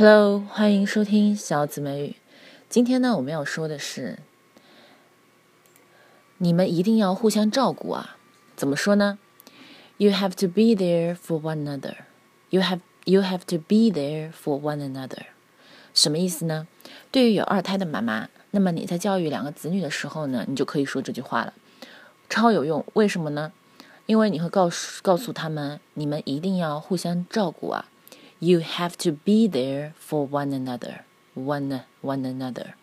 Hello，欢迎收听小紫美语。今天呢，我们要说的是，你们一定要互相照顾啊。怎么说呢？You have to be there for one another. You have you have to be there for one another. 什么意思呢？对于有二胎的妈妈，那么你在教育两个子女的时候呢，你就可以说这句话了，超有用。为什么呢？因为你会告诉告诉他们，你们一定要互相照顾啊。You have to be there for one another, one one another，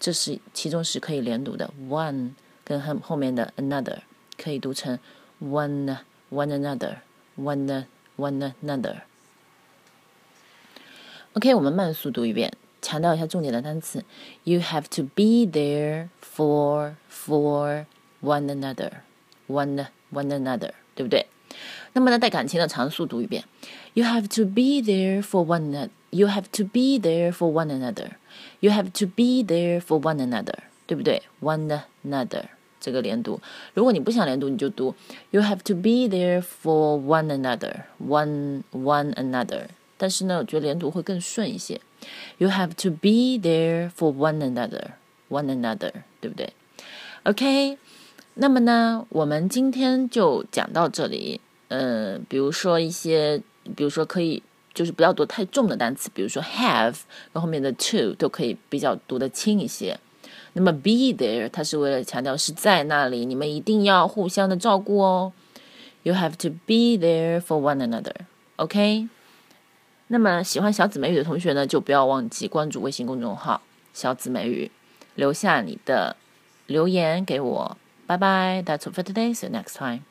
这是其中是可以连读的。One 跟后后面的 another 可以读成 one one another, one one another。OK，我们慢速读一遍，强调一下重点的单词。You have to be there for for one another, one one another，对不对？ 那么呢，带感情的长速读一遍。You have to be there for one another. You have to be there for one another. You have to be there for one another，对不对？One another 这个连读。如果你不想连读，你就读 You have to be there for one another. One one another。但是呢，我觉得连读会更顺一些。You have to be there for one another. One another，对不对？OK。那么呢，我们今天就讲到这里。嗯，比如说一些，比如说可以，就是不要读太重的单词，比如说 have，然后后面的 to 都可以比较读得轻一些。那么 be there，它是为了强调是在那里，你们一定要互相的照顾哦。You have to be there for one another，OK？那么喜欢小紫美语的同学呢，就不要忘记关注微信公众号“小紫美语”，留下你的留言给我。拜拜，That's all for today. See you next time.